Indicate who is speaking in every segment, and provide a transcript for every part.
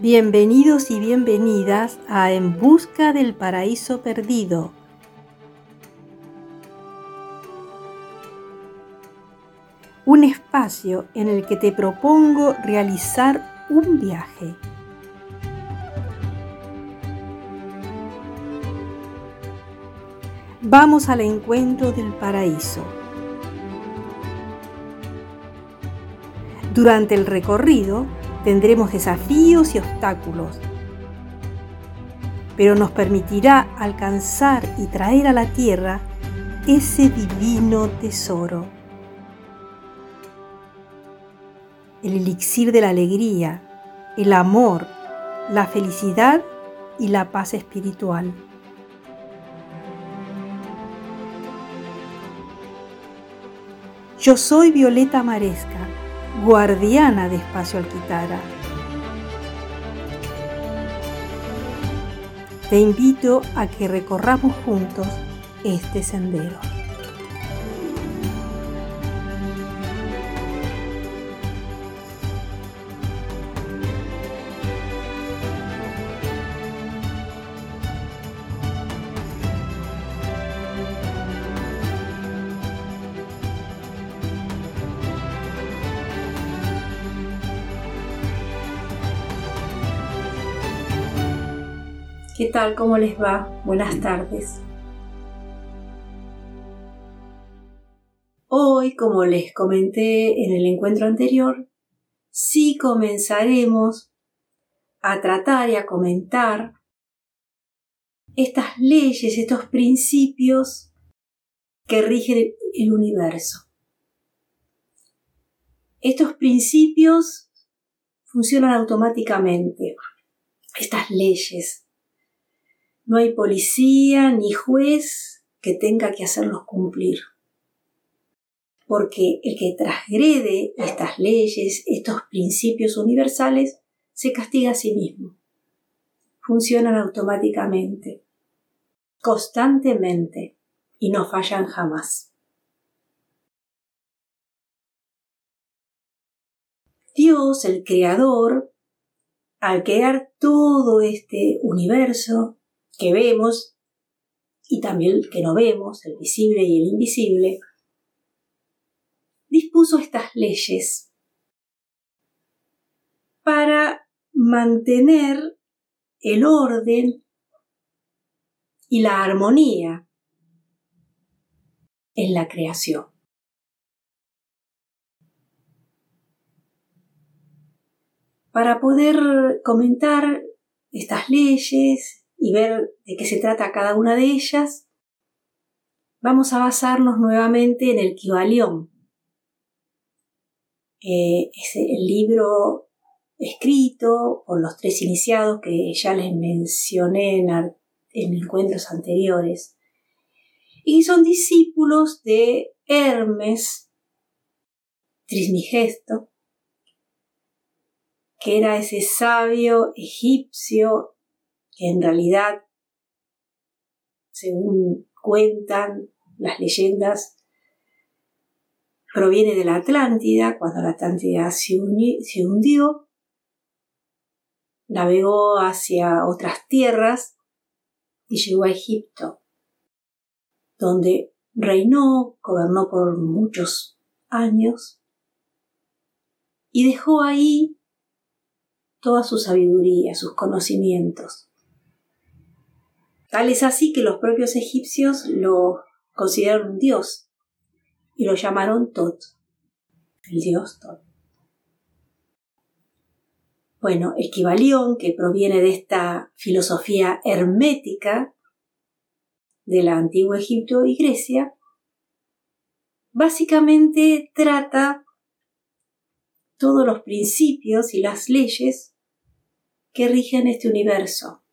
Speaker 1: Bienvenidos y bienvenidas a En Busca del Paraíso Perdido. Un espacio en el que te propongo realizar un viaje. Vamos al encuentro del paraíso. Durante el recorrido, Tendremos desafíos y obstáculos, pero nos permitirá alcanzar y traer a la tierra ese divino tesoro. El elixir de la alegría, el amor, la felicidad y la paz espiritual. Yo soy Violeta Maresca guardiana de Espacio Alquitara. Te invito a que recorramos juntos este sendero. ¿Qué tal? ¿Cómo les va? Buenas tardes. Hoy, como les comenté en el encuentro anterior, sí comenzaremos a tratar y a comentar estas leyes, estos principios que rigen el universo. Estos principios funcionan automáticamente. Estas leyes no hay policía ni juez que tenga que hacerlos cumplir. Porque el que transgrede estas leyes, estos principios universales, se castiga a sí mismo. Funcionan automáticamente, constantemente, y no fallan jamás. Dios, el Creador, al crear todo este universo, que vemos y también que no vemos, el visible y el invisible, dispuso estas leyes para mantener el orden y la armonía en la creación. Para poder comentar estas leyes y ver de qué se trata cada una de ellas, vamos a basarnos nuevamente en el Kibalión. es el libro escrito por los tres iniciados que ya les mencioné en, en encuentros anteriores. Y son discípulos de Hermes Trismigesto, que era ese sabio egipcio que en realidad, según cuentan las leyendas, proviene de la Atlántida, cuando la Atlántida se, hundió, navegó hacia otras tierras y llegó a Egipto, donde reinó, gobernó por muchos años y dejó ahí toda su sabiduría, sus conocimientos. Tal es así que los propios egipcios lo consideraron un dios y lo llamaron Tot, el dios Tot. Bueno, el que proviene de esta filosofía hermética de la Egipto y Grecia, básicamente trata todos los principios y las leyes que rigen este universo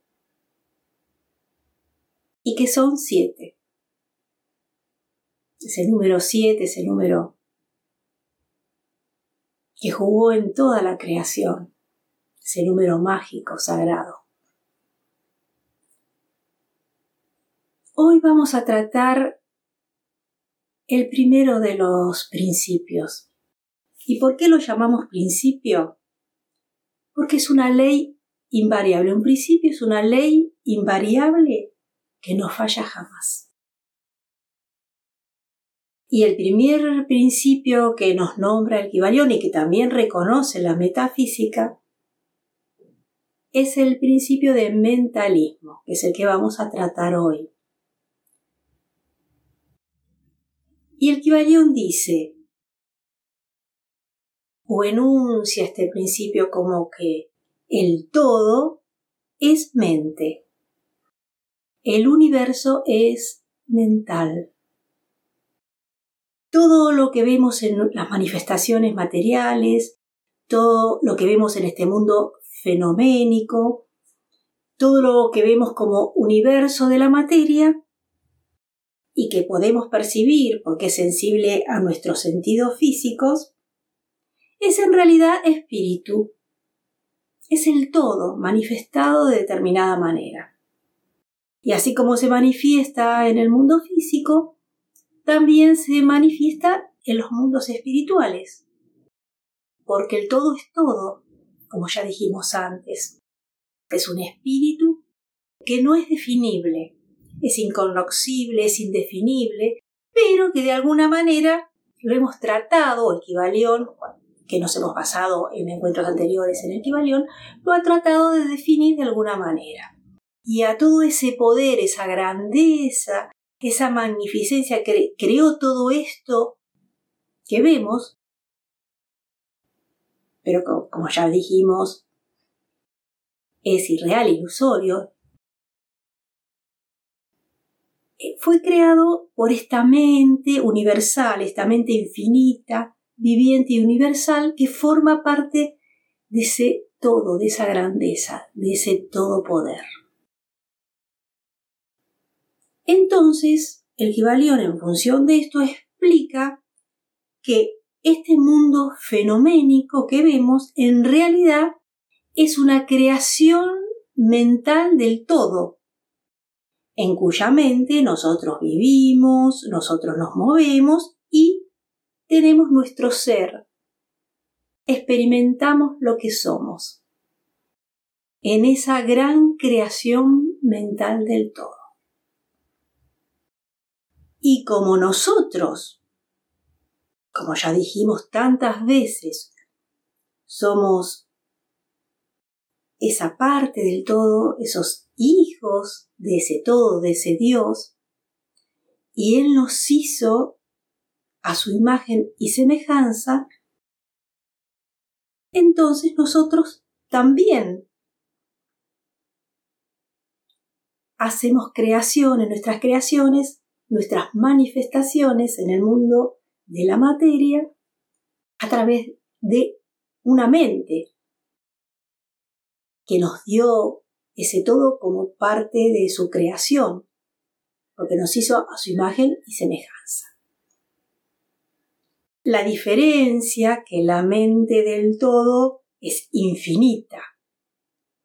Speaker 1: y que son siete. Ese número siete, ese número que jugó en toda la creación, ese número mágico, sagrado. Hoy vamos a tratar el primero de los principios. ¿Y por qué lo llamamos principio? Porque es una ley invariable. Un principio es una ley invariable que no falla jamás. Y el primer principio que nos nombra el Kibalión y que también reconoce la metafísica es el principio de mentalismo, que es el que vamos a tratar hoy. Y el Kibalión dice, o enuncia este principio como que el todo es mente. El universo es mental. Todo lo que vemos en las manifestaciones materiales, todo lo que vemos en este mundo fenoménico, todo lo que vemos como universo de la materia y que podemos percibir porque es sensible a nuestros sentidos físicos, es en realidad espíritu. Es el todo manifestado de determinada manera. Y así como se manifiesta en el mundo físico, también se manifiesta en los mundos espirituales. Porque el todo es todo, como ya dijimos antes. Es un espíritu que no es definible, es incognoscible, es indefinible, pero que de alguna manera lo hemos tratado, equivalión, que nos hemos basado en encuentros anteriores en equivalión, lo ha tratado de definir de alguna manera. Y a todo ese poder, esa grandeza, esa magnificencia que creó todo esto que vemos, pero como ya dijimos, es irreal, ilusorio, eh, fue creado por esta mente universal, esta mente infinita, viviente y universal que forma parte de ese todo, de esa grandeza, de ese todo poder. Entonces, el Kibalión en función de esto explica que este mundo fenoménico que vemos en realidad es una creación mental del todo, en cuya mente nosotros vivimos, nosotros nos movemos y tenemos nuestro ser. Experimentamos lo que somos en esa gran creación mental del todo. Y como nosotros como ya dijimos tantas veces, somos esa parte del todo, esos hijos de ese todo, de ese Dios, y Él nos hizo a su imagen y semejanza, entonces nosotros también hacemos creaciones, nuestras creaciones, nuestras manifestaciones en el mundo de la materia a través de una mente que nos dio ese todo como parte de su creación, porque nos hizo a su imagen y semejanza. La diferencia que la mente del todo es infinita,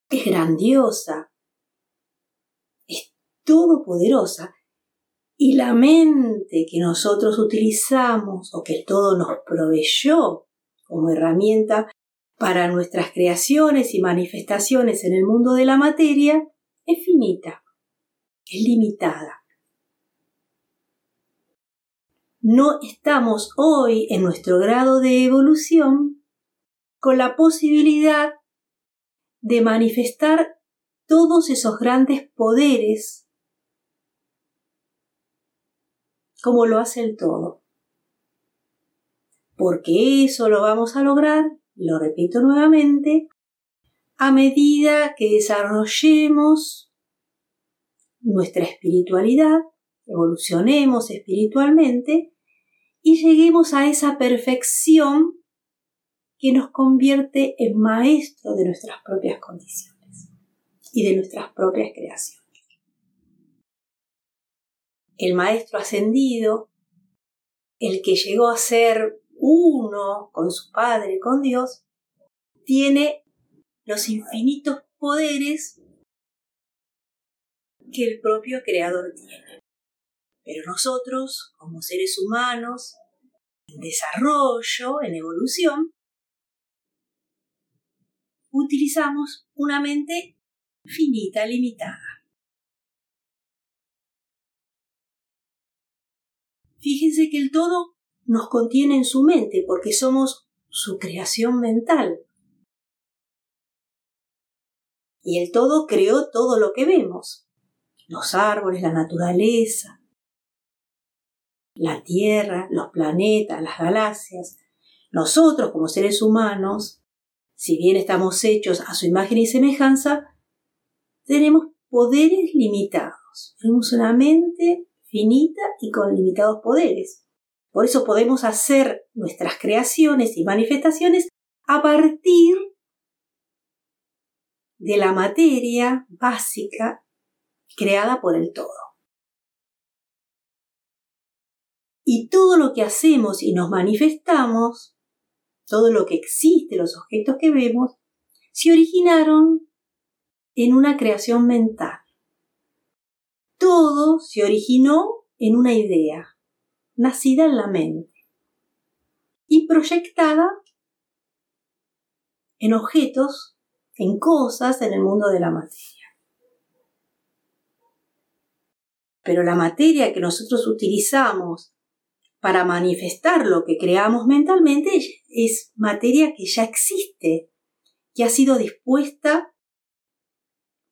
Speaker 1: es grandiosa, es todopoderosa y la mente que nosotros utilizamos o que todo nos proveyó como herramienta para nuestras creaciones y manifestaciones en el mundo de la materia es finita, es limitada. No estamos hoy en nuestro grado de evolución con la posibilidad de manifestar todos esos grandes poderes como lo hace el todo. Porque eso lo vamos a lograr, lo repito nuevamente, a medida que desarrollemos nuestra espiritualidad, evolucionemos espiritualmente y lleguemos a esa perfección que nos convierte en maestro de nuestras propias condiciones y de nuestras propias creaciones el maestro ascendido, el que llegó a ser uno con su Padre, con Dios, tiene los infinitos poderes que el propio Creador tiene. Pero nosotros, como seres humanos, en desarrollo, en evolución, utilizamos una mente finita, limitada. Fíjense que el todo nos contiene en su mente porque somos su creación mental. Y el todo creó todo lo que vemos. Los árboles, la naturaleza, la Tierra, los planetas, las galaxias. Nosotros como seres humanos, si bien estamos hechos a su imagen y semejanza, tenemos poderes limitados. Tenemos una mente finita y con limitados poderes. Por eso podemos hacer nuestras creaciones y manifestaciones a partir de la materia básica creada por el todo. Y todo lo que hacemos y nos manifestamos, todo lo que existe, los objetos que vemos, se originaron en una creación mental todo se originó en una idea, nacida en la mente y proyectada en objetos, en cosas en el mundo de la materia. Pero la materia que nosotros utilizamos para manifestar lo que creamos mentalmente es materia que ya existe, que ha sido dispuesta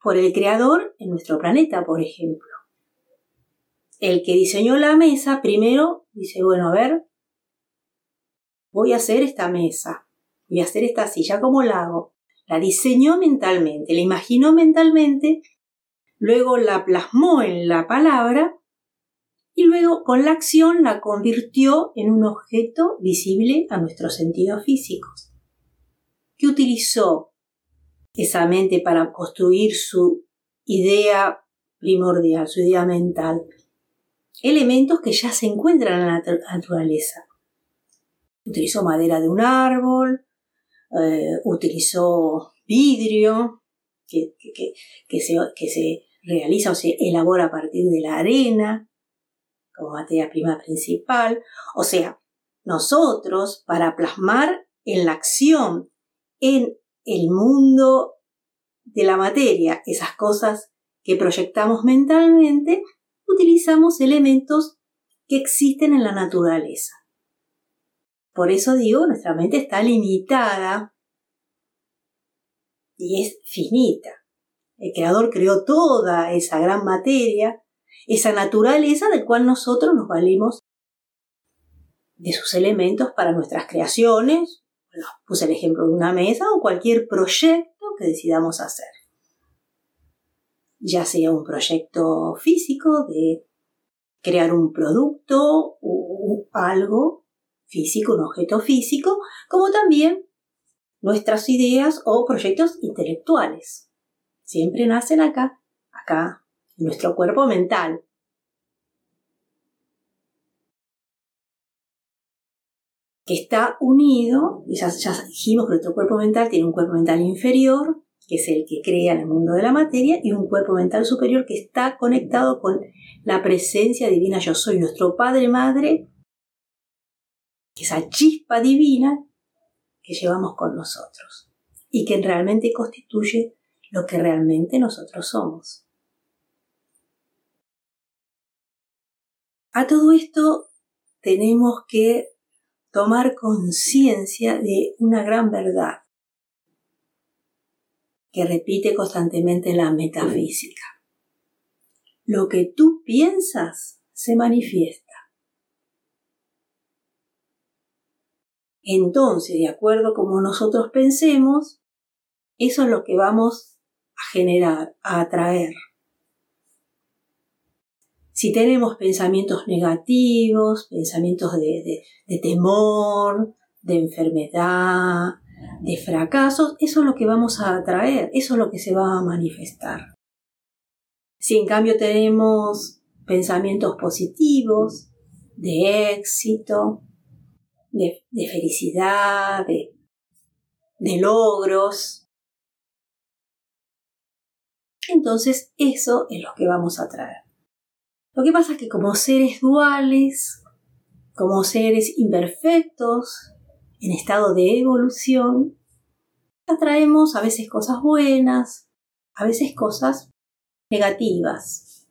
Speaker 1: por el Creador en nuestro planeta, por ejemplo el que diseñó la mesa primero dice, bueno, a ver, voy a hacer esta mesa, voy a hacer esta silla, ¿cómo la hago? La diseñó mentalmente, la imaginó mentalmente, luego la plasmó en la palabra y luego con la acción la convirtió en un objeto visible a nuestros sentidos físicos. ¿Qué utilizó esa mente para construir su idea primordial, su idea mental? Elementos que ya se encuentran en la naturaleza. Utilizó madera de un árbol, eh, utilizó vidrio que, se, que se realiza o se elabora a partir de la arena como materia prima principal. O sea, nosotros para plasmar en la acción, en el mundo de la materia, esas cosas que proyectamos mentalmente, utilizamos elementos que existen en la naturaleza. Por eso digo, nuestra mente está limitada y es finita. El creador creó toda esa gran materia, esa naturaleza del cual nosotros nos valimos de sus elementos para nuestras creaciones. puse el ejemplo de una mesa o cualquier proyecto que decidamos hacer ya sea un proyecto físico de crear un producto o algo físico, un objeto físico, como también nuestras ideas o proyectos intelectuales. Siempre nacen acá, acá, en nuestro cuerpo mental. que está unido, ya, ya dijimos que nuestro cuerpo mental tiene un cuerpo mental inferior que es el que crea el mundo de la materia, y un cuerpo mental superior que está conectado con la presencia divina yo soy, nuestro Padre Madre, esa chispa divina que llevamos con nosotros y que realmente constituye lo que realmente nosotros somos. A todo esto tenemos que tomar conciencia de una gran verdad que repite constantemente la metafísica. Lo que tú piensas se manifiesta. Entonces, de acuerdo como nosotros pensemos, eso es lo que vamos a generar, a atraer. Si tenemos pensamientos negativos, pensamientos de temor, de enfermedad, de fracasos, eso es lo que vamos a atraer, eso es lo que se va a manifestar. Si en cambio tenemos pensamientos positivos, de éxito, de, felicidad, de, de logros, entonces eso es lo que vamos a traer. Lo que pasa es que como seres duales, como seres imperfectos, en estado de evolución, atraemos a veces cosas buenas, a veces cosas negativas.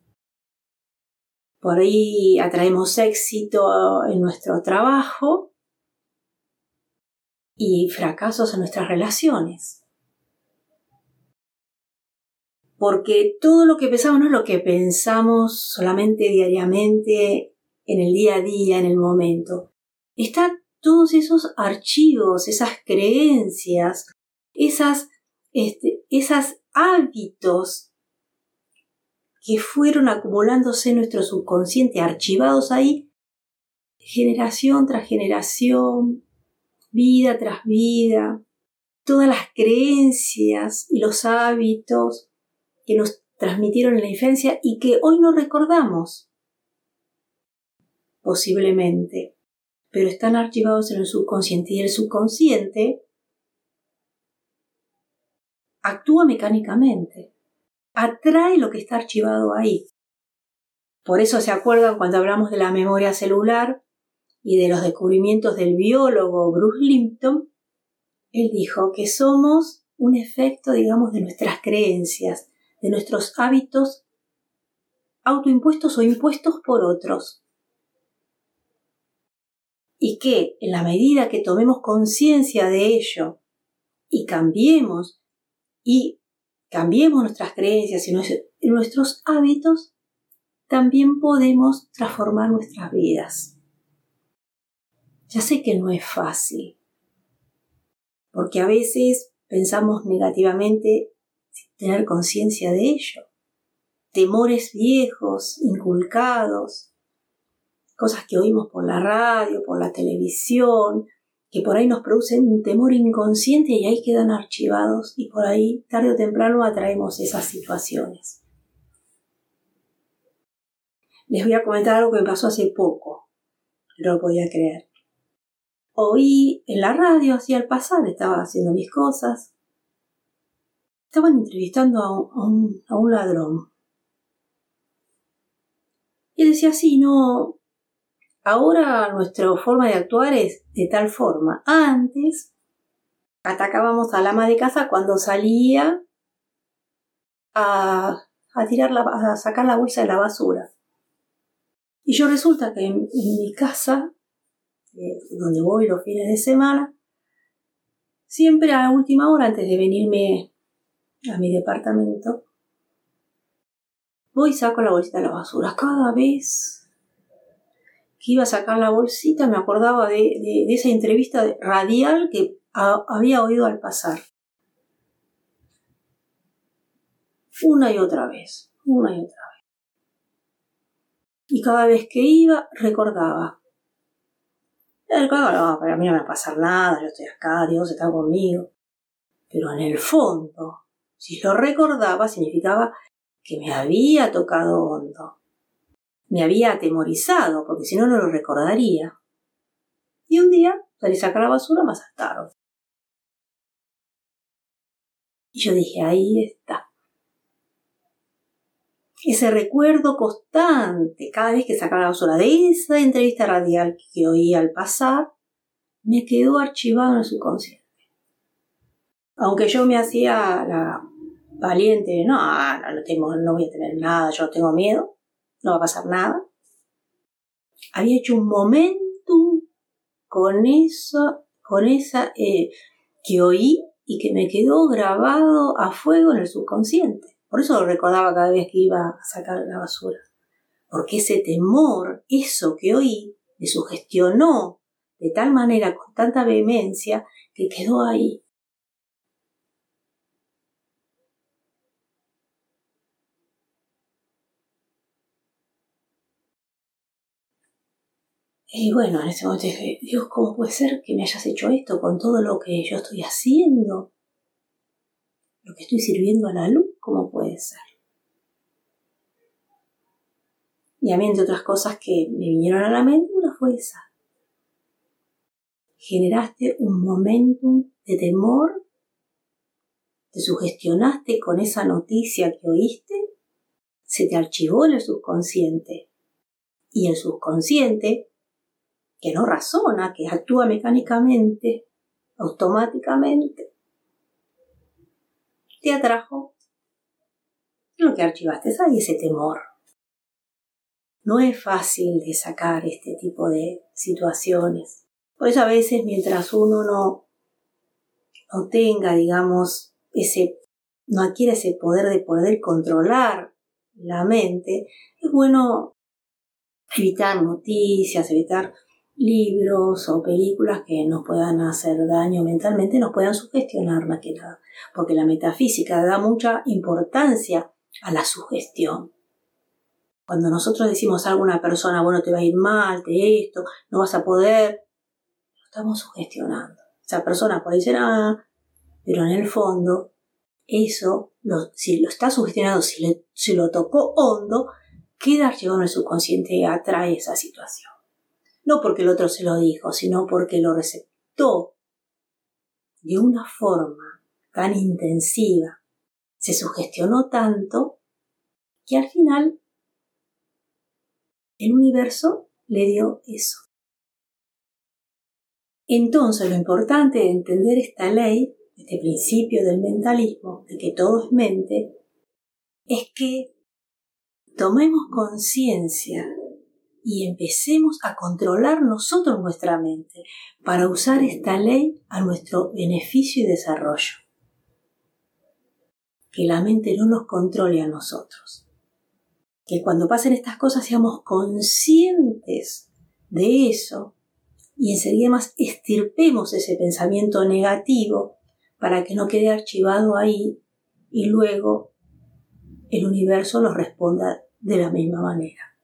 Speaker 1: Por ahí atraemos éxito en nuestro trabajo y fracasos en nuestras relaciones. Porque todo lo que pensamos no es lo que pensamos solamente diariamente, en el día a día, en el momento. Están todos esos archivos, esas creencias, esas, este, esas hábitos que fueron acumulándose en nuestro subconsciente, archivados ahí, generación tras generación, vida tras vida, todas las creencias y los hábitos que nos transmitieron en la infancia y que hoy no recordamos, posiblemente, pero están archivados en el subconsciente y el subconsciente actúa mecánicamente, atrae lo que está archivado ahí. Por eso se acuerdan cuando hablamos de la memoria celular, y de los descubrimientos del biólogo Bruce Limpton, él dijo que somos un efecto, digamos, de nuestras creencias, de nuestros hábitos autoimpuestos o impuestos por otros. Y que en la medida que tomemos conciencia de ello y cambiemos y cambiemos nuestras creencias y nuestros hábitos, también podemos transformar nuestras vidas. Ya sé que no es fácil, porque a veces pensamos negativamente sin tener conciencia de ello. Temores viejos, inculcados, cosas que oímos por la radio, por la televisión, que por ahí nos producen un temor inconsciente y ahí quedan archivados y por ahí tarde o temprano atraemos esas situaciones. Les voy a comentar algo que me pasó hace poco, no lo podía creer oí en la radio así al pasar, estaba haciendo mis cosas. Estaban entrevistando a un, ladrón. Y decía así, no, ahora nuestra forma de actuar es de tal forma. Antes atacábamos al ama de casa cuando salía a, tirar la, a sacar la bolsa de la basura. Y yo resulta que en mi casa donde voy los fines de semana, siempre a la última hora antes de venirme a mi departamento, voy y saco la bolsita de la basura. Cada vez que iba a sacar la bolsita me acordaba de, esa entrevista radial que había oído al pasar. Una y otra vez, una y otra vez. Y cada vez que iba recordaba, Claro, para mí no me va a pasar nada, yo estoy acá, Dios está conmigo. Pero en el fondo, si lo recordaba, significaba que me había tocado hondo. Me había atemorizado, porque si no, no lo recordaría. Y un día salí a sacar la basura, me asaltaron. Y yo dije, ahí está ese recuerdo constante cada vez que sacaba la basura de esa entrevista radial que oí al pasar, me quedó archivado en el subconsciente. Aunque yo me hacía la valiente, no, no, tengo, no voy a tener nada, yo tengo miedo, no va a pasar nada. Había hecho un momentum con eso, con esa eh, que oí y que me quedó grabado a fuego en el subconsciente. Por eso lo recordaba cada vez que iba a sacar la basura. Porque ese temor, eso que oí, me sugestionó de tal manera, con tanta vehemencia, que quedó ahí. Y bueno, en ese momento dije, Dios, ¿cómo puede ser que me hayas hecho esto con todo lo que yo estoy haciendo? Lo que estoy sirviendo a la luz ¿Cómo puede ser. Y a mí, entre otras cosas que me vinieron a la mente, una fue esa. Generaste un momentum de temor, te sugestionaste con esa noticia que oíste, se te archivó en el subconsciente. Y el subconsciente, que no razona, que actúa mecánicamente, automáticamente, te atrajo lo que archivaste. Hay ese temor. No es fácil de sacar este tipo de situaciones. Por eso a veces mientras uno no, no tenga, digamos, ese, no adquiere ese poder de poder controlar la mente, es bueno evitar noticias, evitar libros o películas que nos puedan hacer daño mentalmente, nos puedan sugestionar más que nada, porque la metafísica da mucha importancia a la sugestión. Cuando nosotros decimos a alguna persona, bueno, te va a ir mal, te esto, no vas a poder, lo estamos sugestionando. Esa persona puede decir, ah, pero en el fondo, eso, si lo está sugestionado, si, si lo tocó hondo, queda archivado en el subconsciente y atrae esa situación. No porque el otro se lo dijo, sino porque lo receptó de una forma tan intensiva, se sugestionó tanto, que al final el universo le dio eso. Entonces lo importante de entender esta ley, este principio del mentalismo, de que todo es mente, es que tomemos conciencia y empecemos a controlar nosotros nuestra mente para usar esta ley a nuestro beneficio y desarrollo. Que la mente no nos controle a nosotros. Que cuando pasen estas cosas seamos conscientes de eso y enseguida más estirpemos ese pensamiento negativo para que no quede archivado ahí y luego el universo nos responda de la misma manera.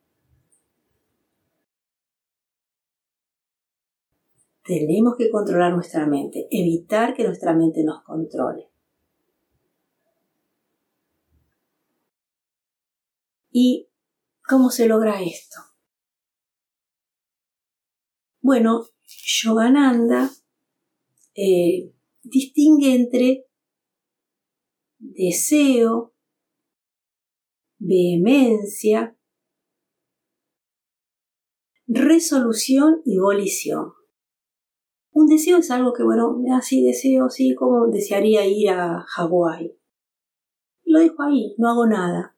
Speaker 1: Tenemos que controlar nuestra mente, evitar que nuestra mente nos controle. ¿Y cómo se logra esto? Bueno, Yogananda eh, distingue entre deseo, vehemencia, resolución y volición. Deseo es algo que, bueno, así deseo, sí, como desearía ir a Hawái. Lo dejo ahí, no hago nada.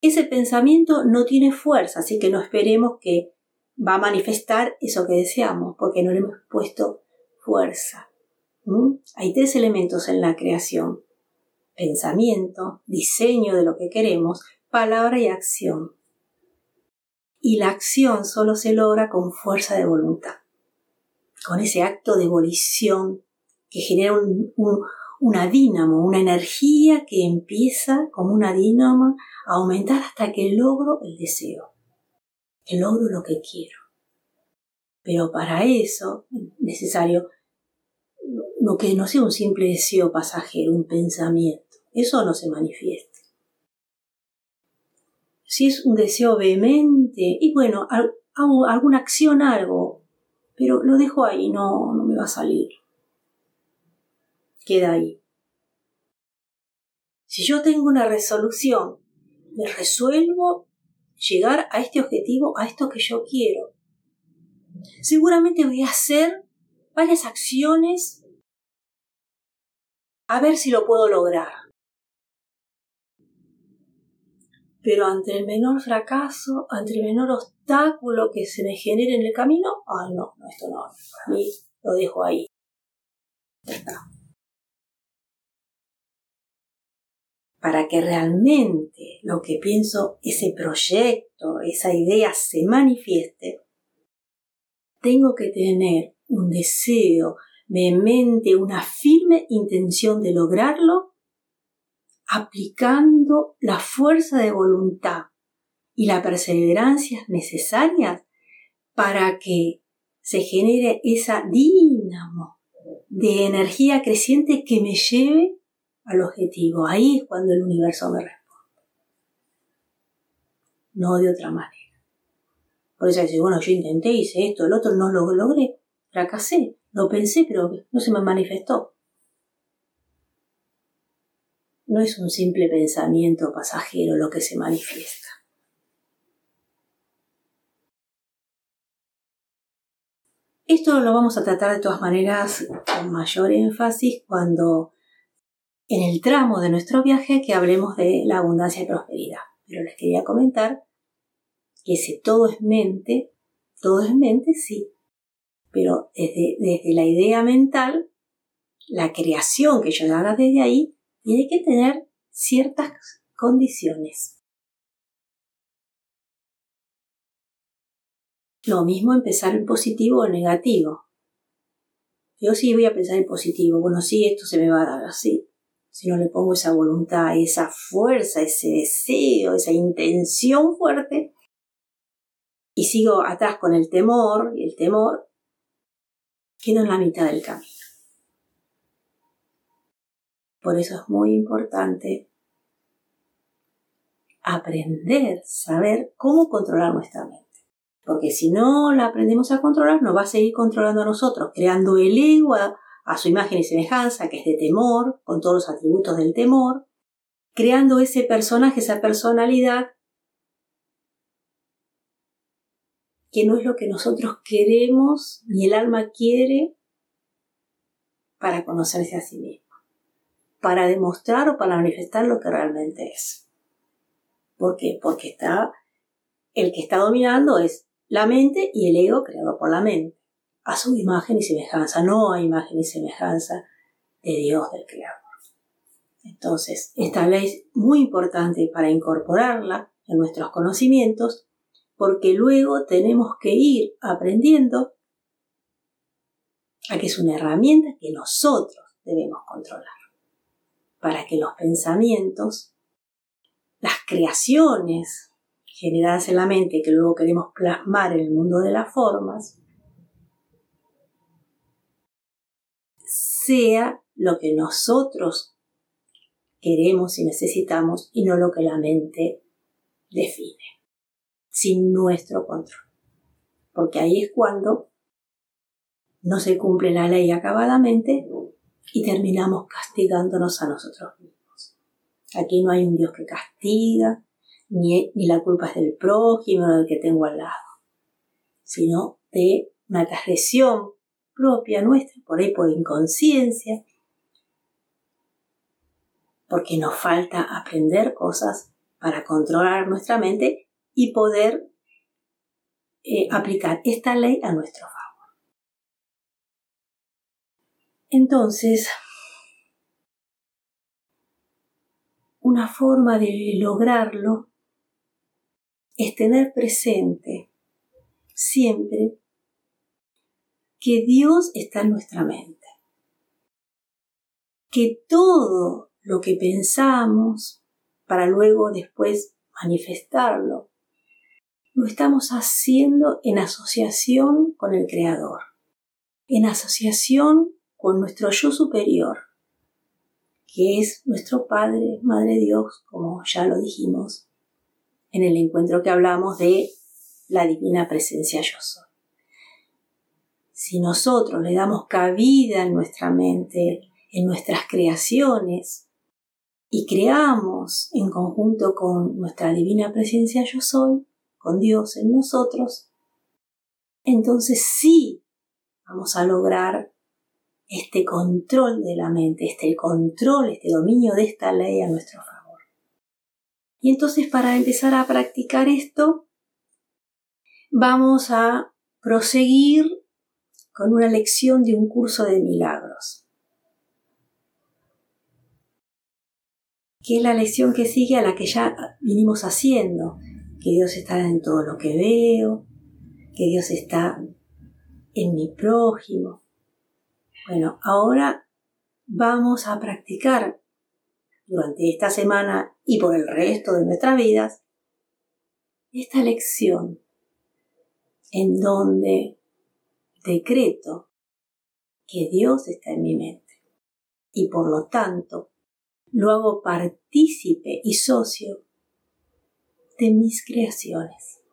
Speaker 1: Ese pensamiento no tiene fuerza, así que no esperemos que va a manifestar eso que deseamos, porque no le hemos puesto fuerza. Hay tres elementos en la creación pensamiento, diseño de lo que queremos, palabra y acción. Y la acción solo se logra con fuerza de voluntad, con ese acto de volición que genera una dínamo, una energía que empieza como una dínamo a aumentar hasta que logro el deseo, que logro lo que quiero. Pero para eso es necesario no que no sea un simple deseo pasajero, un pensamiento eso no se manifiesta. Si es un deseo vehemente, y bueno, hago alguna acción, algo, pero lo dejo ahí, no, no me va a salir. Queda ahí. Si yo tengo una resolución, me resuelvo llegar a este objetivo, a esto que yo quiero. Seguramente voy a hacer varias acciones a ver si lo puedo lograr. Pero ante el menor fracaso, ante el menor obstáculo que se me genere en el camino, ah, no, no, esto no, mí lo dejo ahí. Para que realmente lo que pienso, ese proyecto, esa idea se manifieste, tengo que tener un deseo vehemente, una firme intención de lograrlo aplicando la fuerza de voluntad y la perseverancia necesarias para que se genere esa dínamo de energía creciente que me lleve al objetivo. Ahí es cuando el universo me responde. No de otra manera. Por eso dice, bueno, yo intenté, hice esto, el otro no lo logré, fracasé, lo pensé, pero no se me manifestó. No es un simple pensamiento pasajero lo que se manifiesta. Esto lo vamos a tratar de todas maneras con mayor énfasis cuando en el tramo de nuestro viaje que hablemos de la abundancia y prosperidad. Pero les quería comentar que si todo es mente, todo es mente, sí. Pero desde, desde la idea mental, la creación que yo haga desde ahí, tiene que tener ciertas condiciones. Lo mismo empezar en positivo o negativo. Yo sí voy a pensar en positivo. Bueno, sí, esto se me va a dar así. Si no le pongo esa voluntad, esa fuerza, ese deseo, esa intención fuerte, y sigo atrás con el temor, y el temor, quedo en la mitad del camino. Por eso es muy importante aprender, saber cómo controlar nuestra mente. Porque si no la aprendemos a controlar, nos va a seguir controlando a nosotros, creando el ego a, su imagen y semejanza, que es de temor, con todos los atributos del temor, creando ese personaje, esa personalidad, que no es lo que nosotros queremos ni el alma quiere para conocerse a sí mismo, para demostrar o para manifestar lo que realmente es. ¿Por qué? Porque está, el que está dominando es la mente y el ego creado por la mente, a su imagen y semejanza, no a imagen y semejanza de Dios, del Creador. Entonces, esta ley es muy importante para incorporarla en nuestros conocimientos, porque luego tenemos que ir aprendiendo a que es una herramienta que nosotros debemos controlar, para que los pensamientos, las creaciones generadas en la mente que luego queremos plasmar en el mundo de las formas, sea lo que nosotros queremos y necesitamos y no lo que la mente define, sin nuestro control. Porque ahí es cuando no se cumple la ley acabadamente y terminamos castigándonos a nosotros mismos. Aquí no hay un Dios que castiga, ni, la culpa es del prójimo o del que tengo al lado, sino de una transgresión propia nuestra, por ahí por inconsciencia, porque nos falta aprender cosas para controlar nuestra mente y poder eh, aplicar esta ley a nuestro favor. Entonces, una forma de lograrlo es tener presente siempre que Dios está en nuestra mente, que todo lo que pensamos para luego después manifestarlo, lo estamos haciendo en asociación con el Creador, en asociación con nuestro yo superior, que es nuestro Padre, Madre Dios, como ya lo dijimos, en el encuentro que hablamos de la divina presencia yo soy. Si nosotros le damos cabida en nuestra mente, en nuestras creaciones, y creamos en conjunto con nuestra divina presencia yo soy, con Dios en nosotros, entonces sí vamos a lograr este control de la mente, este control, este dominio de esta ley a nuestro favor. Y entonces para empezar a practicar esto, vamos a proseguir con una lección de un curso de milagros. Que es la lección que sigue a la que ya vinimos haciendo, que Dios está en todo lo que veo, que Dios está en mi prójimo. Bueno, ahora vamos a practicar durante esta semana y por el resto de nuestras vidas esta lección en donde decreto que Dios está en mi mente y por lo tanto lo hago partícipe y socio de mis creaciones.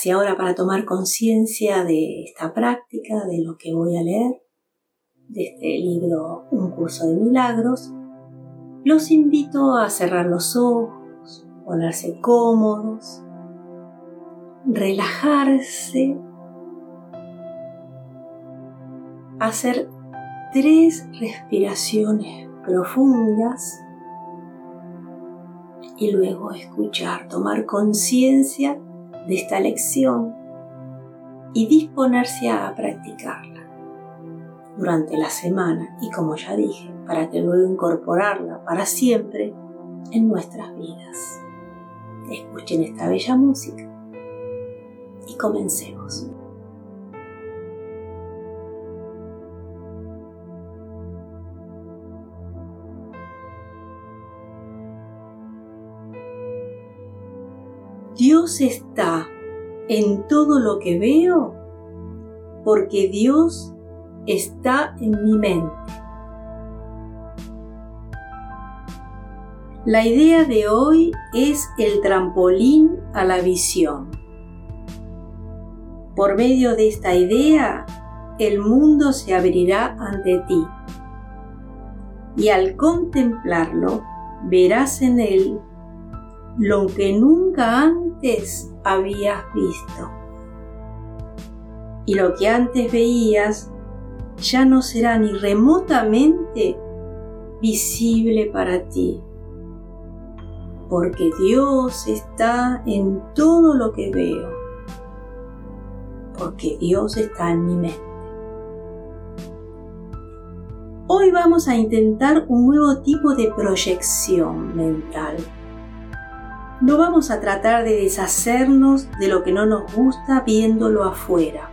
Speaker 1: Así ahora para tomar conciencia de esta práctica, de lo que voy a leer, de este libro Un curso de milagros, los invito a cerrar los ojos, ponerse cómodos, relajarse hacer tres respiraciones profundas y luego escuchar, tomar conciencia de esta lección y disponerse a practicarla durante la semana y como ya dije, para que luego incorporarla para siempre en nuestras vidas. Escuchen esta bella música y comencemos. Dios está en todo lo que veo porque Dios está en mi mente. La idea de hoy es el trampolín a la visión. Por medio de esta idea, el mundo se abrirá ante ti y al contemplarlo verás en él lo que nunca antes habías visto. Y lo que antes veías ya no será ni remotamente visible para ti, porque Dios está en todo lo que veo, porque Dios está en mi mente. Hoy vamos a intentar un nuevo tipo de proyección mental no vamos a tratar de deshacernos de lo que no nos gusta viéndolo afuera.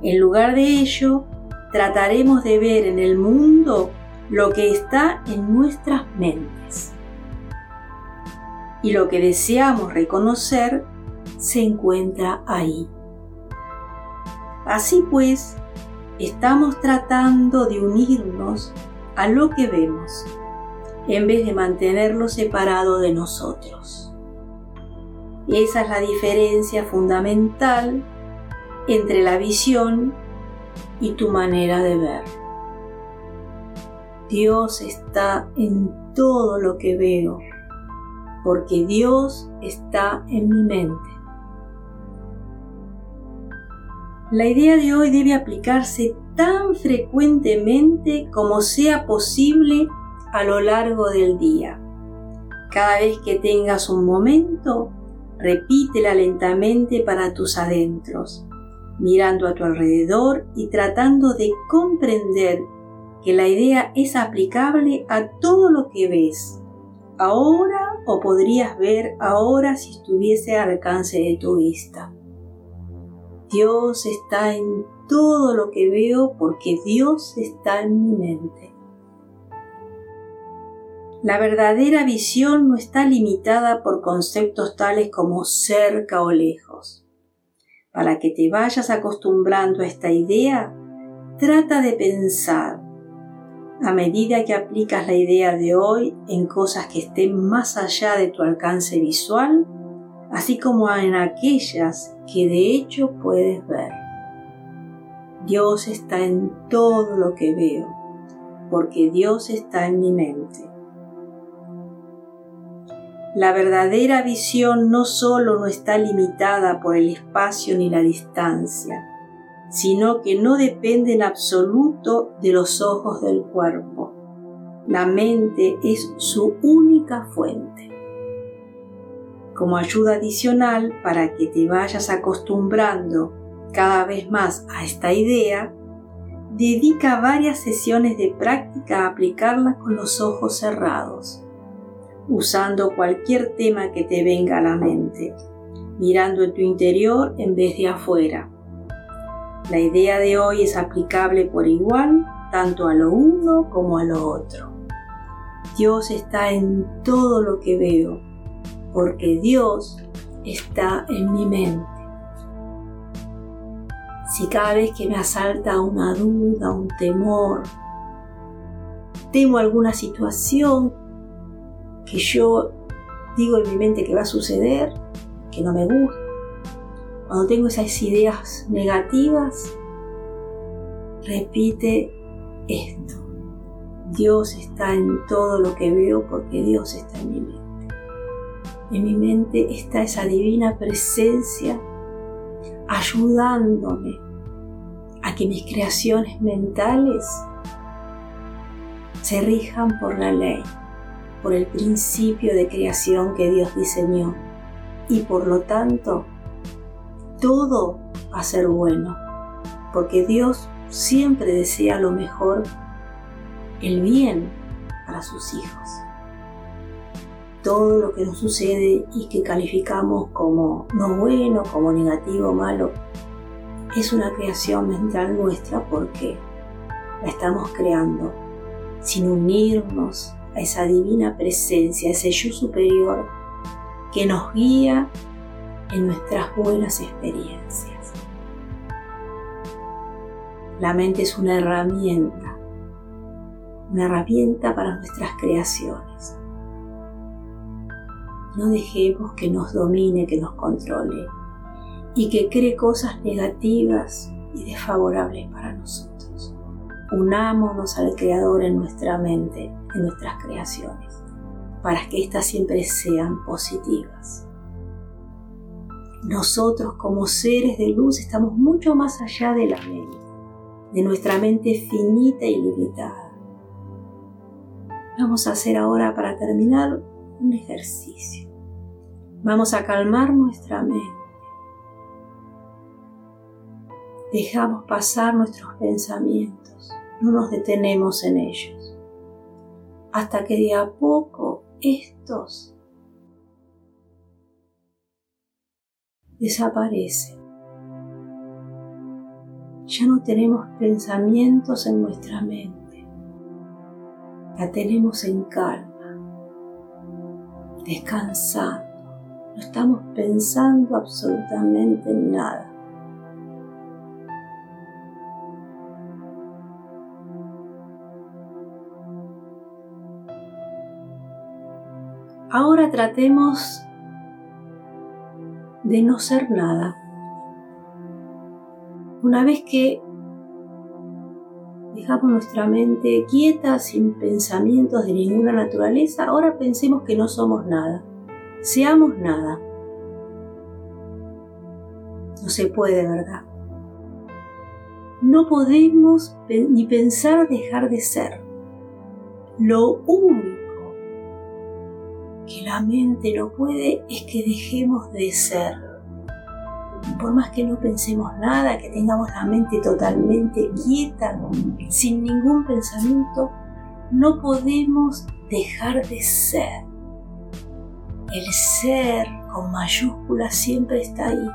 Speaker 1: En lugar de ello, trataremos de ver en el mundo lo que está en nuestras mentes. Y lo que deseamos reconocer se encuentra ahí. Así pues, estamos tratando de unirnos a lo que vemos en vez de mantenerlo separado de nosotros. Esa es la diferencia fundamental entre la visión y tu manera de ver. Dios está en todo lo que veo, porque Dios está en mi mente. La idea de hoy debe aplicarse tan frecuentemente como sea posible a lo largo del día. Cada vez que tengas un momento, repítela lentamente para tus adentros, mirando a tu alrededor y tratando de comprender que la idea es aplicable a todo lo que ves, ahora o podrías ver ahora si estuviese al alcance de tu vista. Dios está en todo lo que veo porque Dios está en mi mente. La verdadera visión no está limitada por conceptos tales como cerca o lejos. Para que te vayas acostumbrando a esta idea, trata de pensar, a medida que aplicas la idea de hoy en cosas que estén más allá de tu alcance visual, así como en aquellas que de hecho puedes ver. Dios está en todo lo que veo, porque Dios está en mi mente. La verdadera visión no solo no está limitada por el espacio ni la distancia, sino que no depende en absoluto de los ojos del cuerpo. La mente es su única fuente. Como ayuda adicional para que te vayas acostumbrando cada vez más a esta idea, dedica varias sesiones de práctica a aplicarla con los ojos cerrados usando cualquier tema que te venga a la mente, mirando en tu interior en vez de afuera. La idea de hoy es aplicable por igual tanto a lo uno como a lo otro. Dios está en todo lo que veo, porque Dios está en mi mente. Si cada vez que me asalta una duda, un temor, temo alguna situación que yo digo en mi mente que va a suceder, que no me gusta, cuando tengo esas ideas negativas, repite esto. Dios está en todo lo que veo porque Dios está en mi mente. En mi mente está esa divina presencia ayudándome a que mis creaciones mentales se rijan por la ley, por el principio de creación que Dios diseñó y por lo tanto todo va a ser bueno, porque Dios siempre desea lo mejor, el bien para sus hijos. Todo lo que nos sucede y que calificamos como no bueno, como negativo, malo, es una creación mental nuestra porque la estamos creando sin unirnos esa divina presencia, ese yo superior que nos guía en nuestras buenas experiencias. La mente es una herramienta, una herramienta para nuestras creaciones. No dejemos que nos domine, que nos controle y que cree cosas negativas y desfavorables para nosotros. Unámonos al Creador en nuestra mente, en nuestras creaciones, para que éstas siempre sean positivas. Nosotros como seres de luz estamos mucho más allá de la mente, de nuestra mente finita y limitada. Vamos a hacer ahora para terminar un ejercicio. Vamos a calmar nuestra mente. Dejamos pasar nuestros pensamientos, no nos detenemos en ellos, hasta que de a poco estos desaparece. Ya no tenemos pensamientos en nuestra mente. La tenemos en calma, descansando. No estamos pensando absolutamente en nada. Ahora tratemos de no ser nada. Una vez que dejamos nuestra mente quieta, sin pensamientos de ninguna naturaleza, ahora pensemos que no somos nada. Seamos nada. No se puede, ¿verdad? No podemos ni pensar dejar de ser. Lo único la mente no puede es que dejemos de ser. Por más que no pensemos nada, que tengamos la mente totalmente quieta, sin ningún pensamiento, no podemos dejar de ser. El ser con mayúsculas siempre está ahí,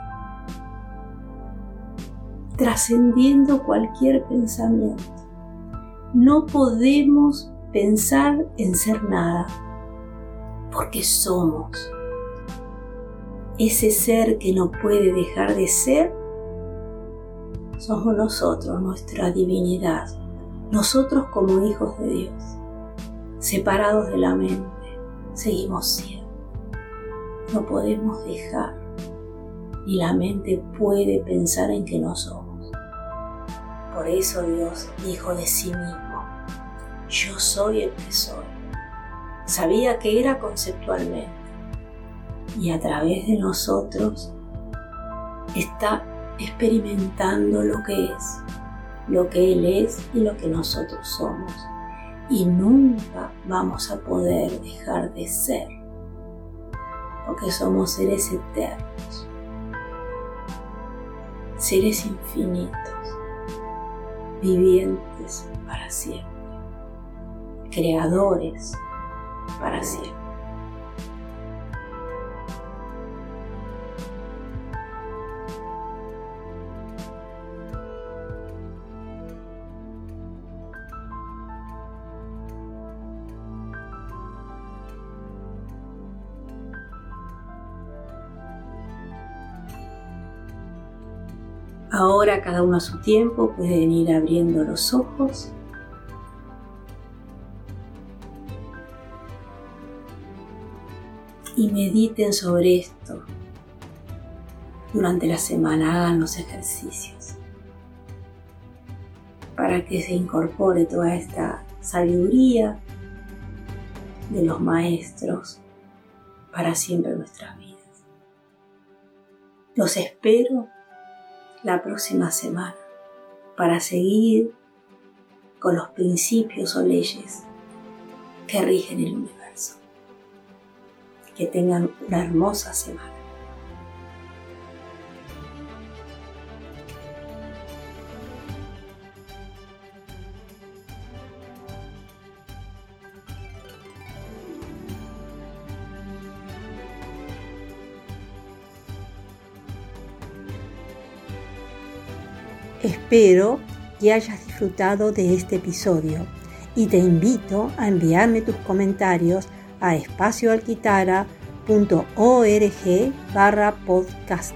Speaker 1: trascendiendo cualquier pensamiento. No podemos pensar en ser nada, porque somos. Ese ser que no puede dejar de ser, somos nosotros, nuestra divinidad, nosotros como hijos de Dios, separados de la mente, seguimos siendo. No podemos dejar, ni la mente puede pensar en que no somos. Por eso Dios dijo de sí mismo, yo soy el que soy sabía que era conceptualmente. Y a través de nosotros está experimentando lo que es, lo que Él es y lo que nosotros somos. Y nunca vamos a poder dejar de ser, porque somos seres eternos, seres infinitos, vivientes para siempre, creadores para siempre. Ahora cada uno a su tiempo pueden ir abriendo los ojos y mediten sobre esto durante la semana, hagan los ejercicios para que se incorpore toda esta sabiduría de los maestros para siempre en nuestras vidas. Los espero la próxima semana para seguir con los principios o leyes que rigen el universo. Que tengan una hermosa semana. Espero que hayas disfrutado de este episodio y te invito a enviarme tus comentarios a espacioalquitara.org barra podcast.